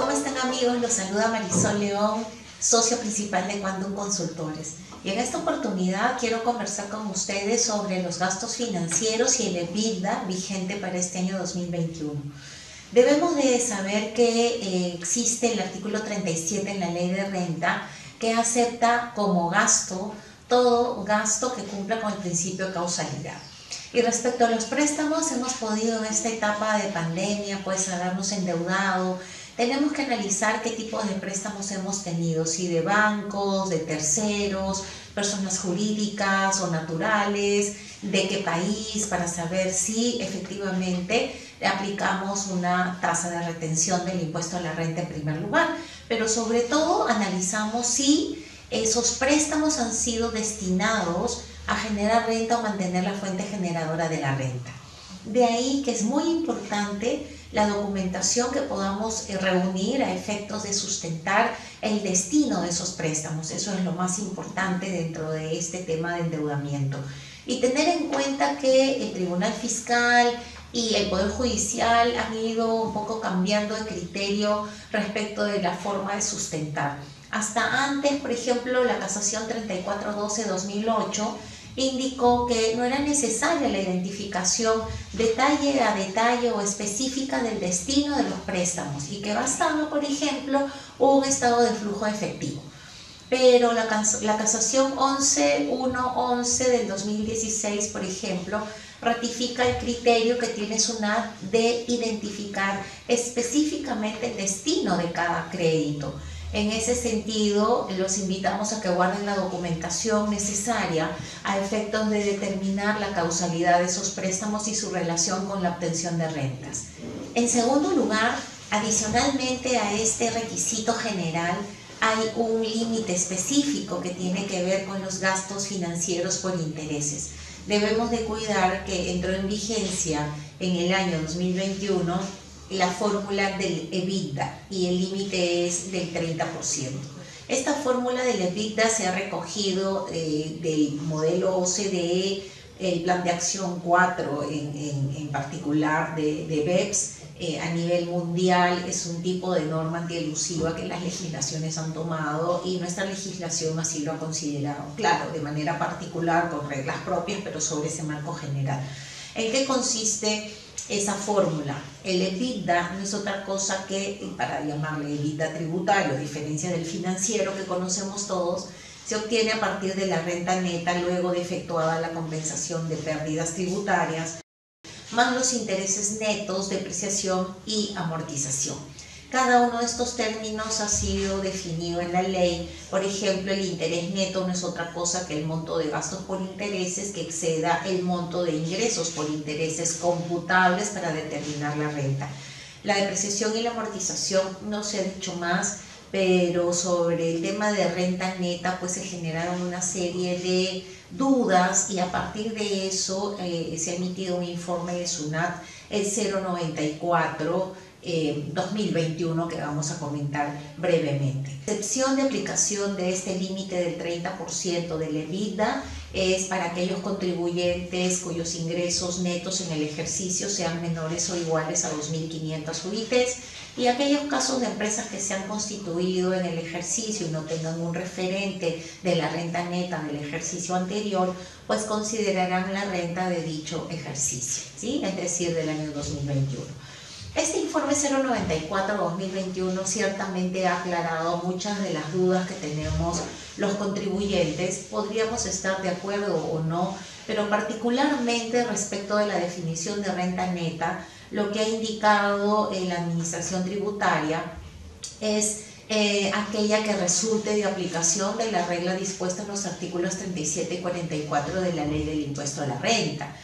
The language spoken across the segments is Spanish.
¿Cómo están amigos? Los saluda Marisol León, socio principal de Quantum Consultores. Y en esta oportunidad quiero conversar con ustedes sobre los gastos financieros y el EBITDA vigente para este año 2021. Debemos de saber que eh, existe el artículo 37 en la ley de renta que acepta como gasto todo gasto que cumpla con el principio de causalidad. Y respecto a los préstamos, hemos podido en esta etapa de pandemia, pues habernos endeudado. Tenemos que analizar qué tipo de préstamos hemos tenido, si de bancos, de terceros, personas jurídicas o naturales, de qué país, para saber si efectivamente aplicamos una tasa de retención del impuesto a la renta en primer lugar. Pero sobre todo analizamos si esos préstamos han sido destinados a generar renta o mantener la fuente generadora de la renta. De ahí que es muy importante la documentación que podamos eh, reunir a efectos de sustentar el destino de esos préstamos. Eso es lo más importante dentro de este tema de endeudamiento. Y tener en cuenta que el Tribunal Fiscal y el Poder Judicial han ido un poco cambiando de criterio respecto de la forma de sustentar. Hasta antes, por ejemplo, la casación 3412-2008 indicó que no era necesaria la identificación detalle a detalle o específica del destino de los préstamos y que bastaba, por ejemplo, un estado de flujo efectivo. Pero la, la casación 11.1.11 del 2016, por ejemplo, ratifica el criterio que tiene SUNAT de identificar específicamente el destino de cada crédito en ese sentido, los invitamos a que guarden la documentación necesaria a efectos de determinar la causalidad de esos préstamos y su relación con la obtención de rentas. En segundo lugar, adicionalmente a este requisito general, hay un límite específico que tiene que ver con los gastos financieros por intereses. Debemos de cuidar que entró en vigencia en el año 2021 la fórmula del EBITDA y el límite es del 30%. Esta fórmula del EBITDA se ha recogido eh, del modelo OCDE, el plan de acción 4 en, particular de, de BEPS, eh, a nivel mundial es un tipo de norma antielusiva que las legislaciones han tomado y nuestra legislación así lo ha considerado, claro, de manera particular, con reglas propias, pero sobre ese marco general. ¿En qué consiste esa fórmula. El EBITDA no es otra cosa que, para llamarle EBITDA tributario, a diferencia del financiero que conocemos todos, se obtiene a partir de la renta neta luego de efectuada la compensación de pérdidas tributarias, más los intereses netos, depreciación y amortización. Cada uno de estos términos ha sido definido en la ley. Por ejemplo, el interés neto no es otra cosa que el monto de gastos por intereses que exceda el monto de ingresos por intereses computables para determinar la renta. La depreciación y la amortización no se ha dicho más, pero sobre el tema de renta neta pues se generaron una serie de dudas y a partir de eso eh, se ha emitido un informe de SUNAT, el 094 2021 eh, que vamos a comentar brevemente. La excepción de aplicación de este límite del 30% de la EBITDA es para aquellos contribuyentes cuyos ingresos netos en el ejercicio sean menores o iguales a 2.500 UITs y aquellos casos de empresas que se han constituido en el ejercicio y no tengan un referente de la renta neta del ejercicio anterior, pues considerarán la renta de dicho ejercicio, ¿sí? es decir, del año 2021. Este informe 094-2021 ciertamente ha aclarado muchas de las dudas que tenemos los contribuyentes. Podríamos estar de acuerdo o no, pero particularmente respecto de la definición de renta neta, lo que ha indicado la Administración Tributaria es eh, aquella que resulte de aplicación de la regla dispuesta en los artículos 37 y 44 de la Ley del Impuesto a la Renta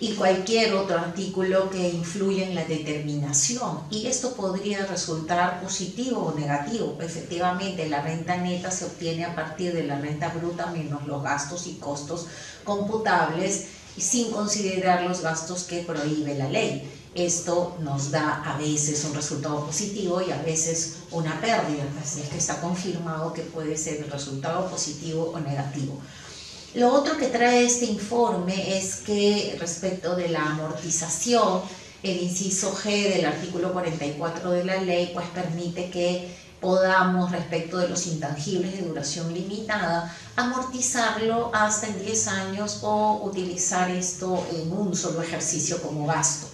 y cualquier otro artículo que influya en la determinación. Y esto podría resultar positivo o negativo. Efectivamente, la renta neta se obtiene a partir de la renta bruta menos los gastos y costos computables sin considerar los gastos que prohíbe la ley. Esto nos da a veces un resultado positivo y a veces una pérdida, así es que está confirmado que puede ser el resultado positivo o negativo. Lo otro que trae este informe es que respecto de la amortización, el inciso G del artículo 44 de la ley pues permite que podamos, respecto de los intangibles de duración limitada, amortizarlo hasta en 10 años o utilizar esto en un solo ejercicio como gasto.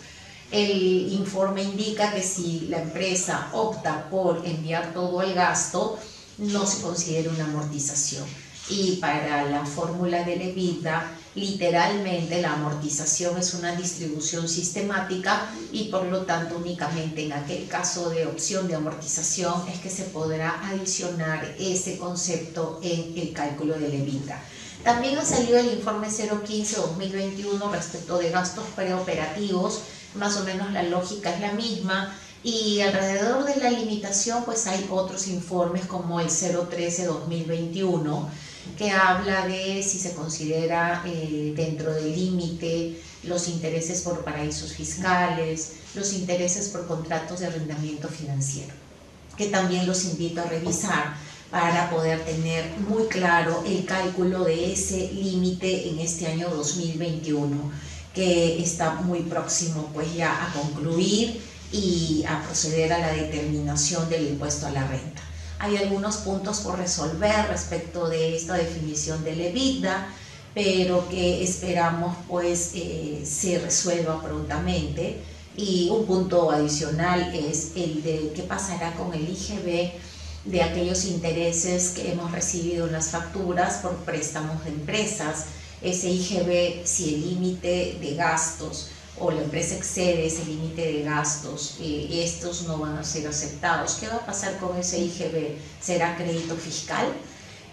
El informe indica que si la empresa opta por enviar todo el gasto, no se considera una amortización. Y para la fórmula de EBITDA, literalmente la amortización es una distribución sistemática y por lo tanto únicamente en aquel caso de opción de amortización es que se podrá adicionar ese concepto en el cálculo del EBITDA. También ha salido el informe 015-2021 respecto de gastos preoperativos, más o menos la lógica es la misma, y alrededor de la limitación pues hay otros informes como el 013-2021 que habla de si se considera eh, dentro del límite los intereses por paraísos fiscales, los intereses por contratos de arrendamiento financiero, que también los invito a revisar para poder tener muy claro el cálculo de ese límite en este año 2021, que está muy próximo pues ya a concluir y a proceder a la determinación del impuesto a la renta. Hay algunos puntos por resolver respecto de esta definición de EBITDA, pero que esperamos pues eh, se resuelva prontamente. Y un punto adicional es el de qué pasará con el IGB de aquellos intereses que hemos recibido en las facturas por préstamos de empresas. Ese IGB, si el límite de gastos o la empresa excede ese límite de gastos, eh, estos no van a ser aceptados. ¿Qué va a pasar con ese IGB? ¿Será crédito fiscal?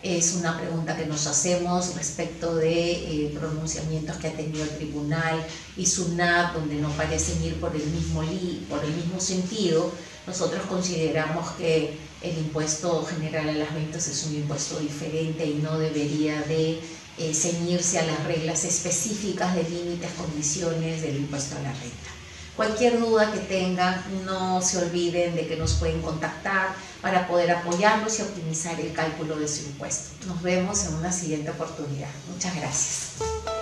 Es una pregunta que nos hacemos respecto de eh, pronunciamientos que ha tenido el tribunal y SUNAT, donde no parecen ir por el mismo, por el mismo sentido. Nosotros consideramos que el impuesto general a las ventas es un impuesto diferente y no debería de eh, ceñirse a las reglas específicas de límites, condiciones del impuesto a la renta. Cualquier duda que tengan, no se olviden de que nos pueden contactar para poder apoyarlos y optimizar el cálculo de su impuesto. Nos vemos en una siguiente oportunidad. Muchas gracias.